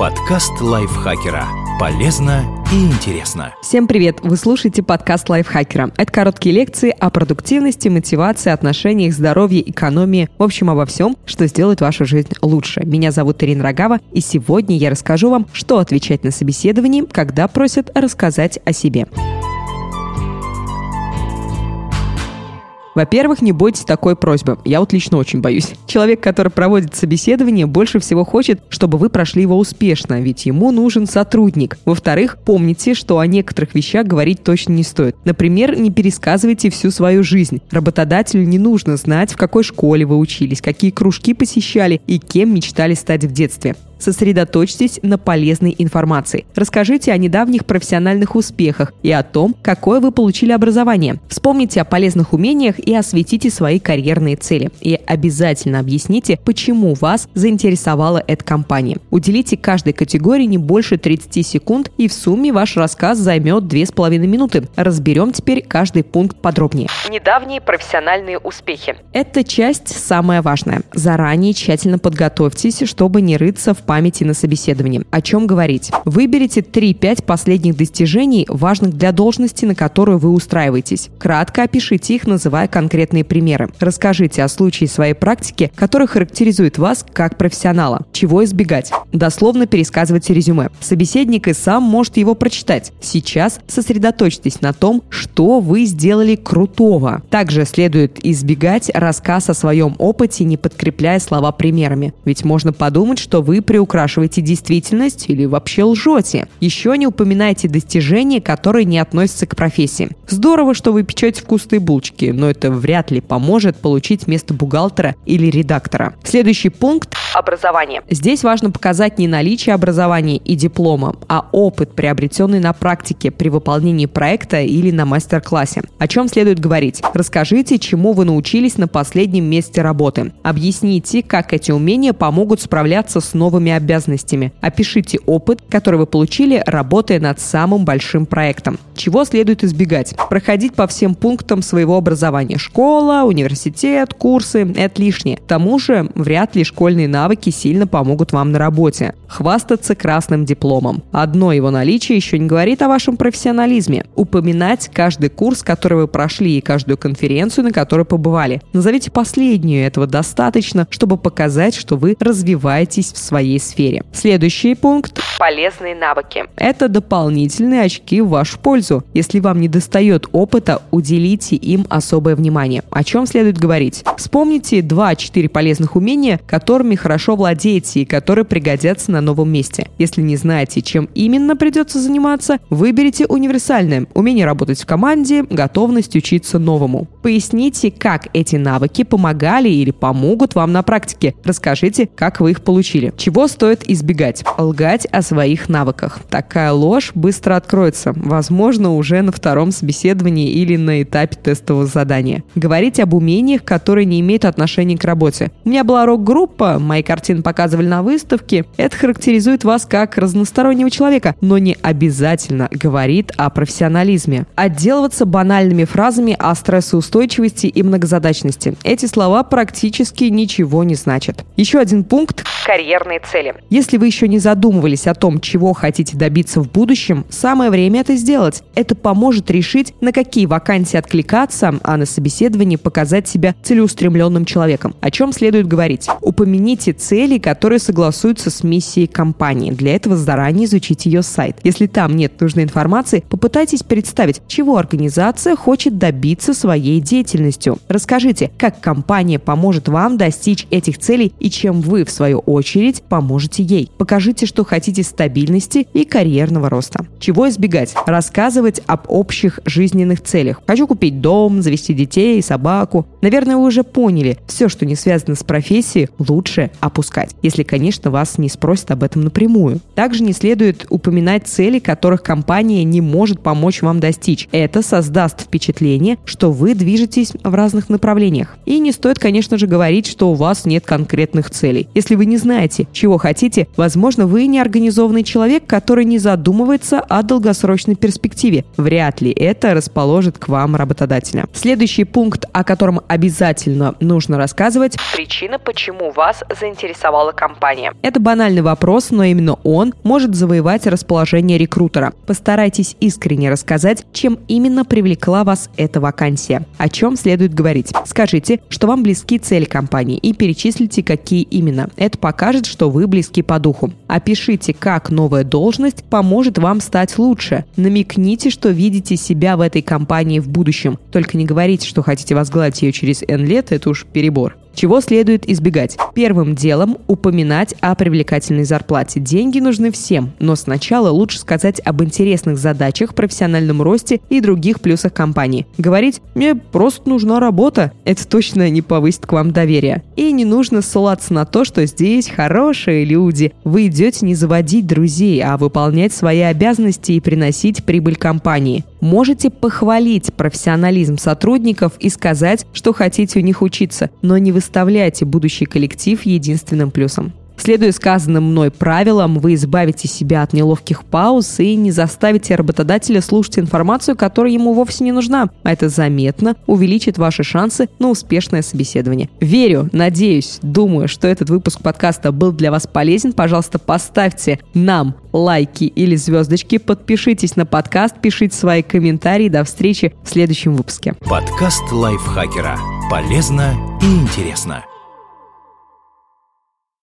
Подкаст лайфхакера. Полезно и интересно. Всем привет! Вы слушаете подкаст лайфхакера. Это короткие лекции о продуктивности, мотивации, отношениях, здоровье, экономии, в общем, обо всем, что сделает вашу жизнь лучше. Меня зовут Ирина Рогава, и сегодня я расскажу вам, что отвечать на собеседовании, когда просят рассказать о себе. Во-первых, не бойтесь такой просьбы. Я вот лично очень боюсь. Человек, который проводит собеседование, больше всего хочет, чтобы вы прошли его успешно, ведь ему нужен сотрудник. Во-вторых, помните, что о некоторых вещах говорить точно не стоит. Например, не пересказывайте всю свою жизнь. Работодателю не нужно знать, в какой школе вы учились, какие кружки посещали и кем мечтали стать в детстве. Сосредоточьтесь на полезной информации. Расскажите о недавних профессиональных успехах и о том, какое вы получили образование. Вспомните о полезных умениях и осветите свои карьерные цели. И обязательно объясните, почему вас заинтересовала эта компания. Уделите каждой категории не больше 30 секунд, и в сумме ваш рассказ займет 2,5 минуты. Разберем теперь каждый пункт подробнее. Недавние профессиональные успехи. Эта часть самая важная. Заранее тщательно подготовьтесь, чтобы не рыться в памяти на собеседовании. О чем говорить? Выберите 3-5 последних достижений, важных для должности, на которую вы устраиваетесь. Кратко опишите их, называя конкретные примеры. Расскажите о случае своей практики, который характеризует вас как профессионала. Чего избегать? Дословно пересказывайте резюме. Собеседник и сам может его прочитать. Сейчас сосредоточьтесь на том, что вы сделали крутого. Также следует избегать рассказ о своем опыте, не подкрепляя слова примерами. Ведь можно подумать, что вы при приукрашиваете действительность или вообще лжете. Еще не упоминайте достижения, которые не относятся к профессии. Здорово, что вы печете вкусные булочки, но это вряд ли поможет получить место бухгалтера или редактора. Следующий пункт – образование. Здесь важно показать не наличие образования и диплома, а опыт, приобретенный на практике при выполнении проекта или на мастер-классе. О чем следует говорить? Расскажите, чему вы научились на последнем месте работы. Объясните, как эти умения помогут справляться с новыми новыми обязанностями. Опишите опыт, который вы получили, работая над самым большим проектом. Чего следует избегать? Проходить по всем пунктам своего образования. Школа, университет, курсы – это лишнее. К тому же, вряд ли школьные навыки сильно помогут вам на работе. Хвастаться красным дипломом. Одно его наличие еще не говорит о вашем профессионализме. Упоминать каждый курс, который вы прошли, и каждую конференцию, на которой побывали. Назовите последнюю, этого достаточно, чтобы показать, что вы развиваетесь в своей сфере. Следующий пункт – полезные навыки. Это дополнительные очки в вашу пользу. Если вам не достает опыта, уделите им особое внимание. О чем следует говорить? Вспомните 2-4 полезных умения, которыми хорошо владеете и которые пригодятся на новом месте. Если не знаете, чем именно придется заниматься, выберите универсальное – умение работать в команде, готовность учиться новому. Поясните, как эти навыки помогали или помогут вам на практике. Расскажите, как вы их получили. Чего стоит избегать? Лгать о своих навыках. Такая ложь быстро откроется, возможно, уже на втором собеседовании или на этапе тестового задания. Говорить об умениях, которые не имеют отношения к работе. У меня была рок-группа, мои картины показывали на выставке. Это характеризует вас как разностороннего человека, но не обязательно говорит о профессионализме. Отделываться банальными фразами о стрессоустойчивости и многозадачности. Эти слова практически ничего не значат. Еще один пункт – карьерные цели. Если вы еще не задумывались о том, чего хотите добиться в будущем, самое время это сделать. Это поможет решить, на какие вакансии откликаться, а на собеседовании показать себя целеустремленным человеком. О чем следует говорить? Упомяните цели, которые согласуются с миссией компании. Для этого заранее изучите ее сайт. Если там нет нужной информации, попытайтесь представить, чего организация хочет добиться своей деятельностью. Расскажите, как компания поможет вам достичь этих целей и чем вы, в свою очередь, поможете поможете ей. Покажите, что хотите стабильности и карьерного роста. Чего избегать? Рассказывать об общих жизненных целях. Хочу купить дом, завести детей, собаку. Наверное, вы уже поняли, все, что не связано с профессией, лучше опускать. Если, конечно, вас не спросят об этом напрямую. Также не следует упоминать цели, которых компания не может помочь вам достичь. Это создаст впечатление, что вы движетесь в разных направлениях. И не стоит, конечно же, говорить, что у вас нет конкретных целей. Если вы не знаете, чего хотите, возможно, вы неорганизованный человек, который не задумывается о долгосрочной перспективе. Вряд ли это расположит к вам работодателя. Следующий пункт, о котором обязательно нужно рассказывать причина, почему вас заинтересовала компания. Это банальный вопрос, но именно он может завоевать расположение рекрутера. Постарайтесь искренне рассказать, чем именно привлекла вас эта вакансия. О чем следует говорить. Скажите, что вам близки цели компании и перечислите, какие именно. Это покажет, что вы близки по духу. Опишите, как новая должность поможет вам стать лучше. Намекните, что видите себя в этой компании в будущем. Только не говорите, что хотите возглавить ее через N лет, это уж перебор. Чего следует избегать? Первым делом упоминать о привлекательной зарплате. Деньги нужны всем, но сначала лучше сказать об интересных задачах, профессиональном росте и других плюсах компании. Говорить «мне просто нужна работа» — это точно не повысит к вам доверие. И не нужно ссылаться на то, что здесь хорошие люди. Вы идете не заводить друзей, а выполнять свои обязанности и приносить прибыль компании. Можете похвалить профессионализм сотрудников и сказать, что хотите у них учиться, но не выставляйте будущий коллектив единственным плюсом. Следуя сказанным мной правилам, вы избавите себя от неловких пауз и не заставите работодателя слушать информацию, которая ему вовсе не нужна. А это заметно увеличит ваши шансы на успешное собеседование. Верю, надеюсь, думаю, что этот выпуск подкаста был для вас полезен. Пожалуйста, поставьте нам лайки или звездочки, подпишитесь на подкаст, пишите свои комментарии. До встречи в следующем выпуске. Подкаст лайфхакера. Полезно и интересно.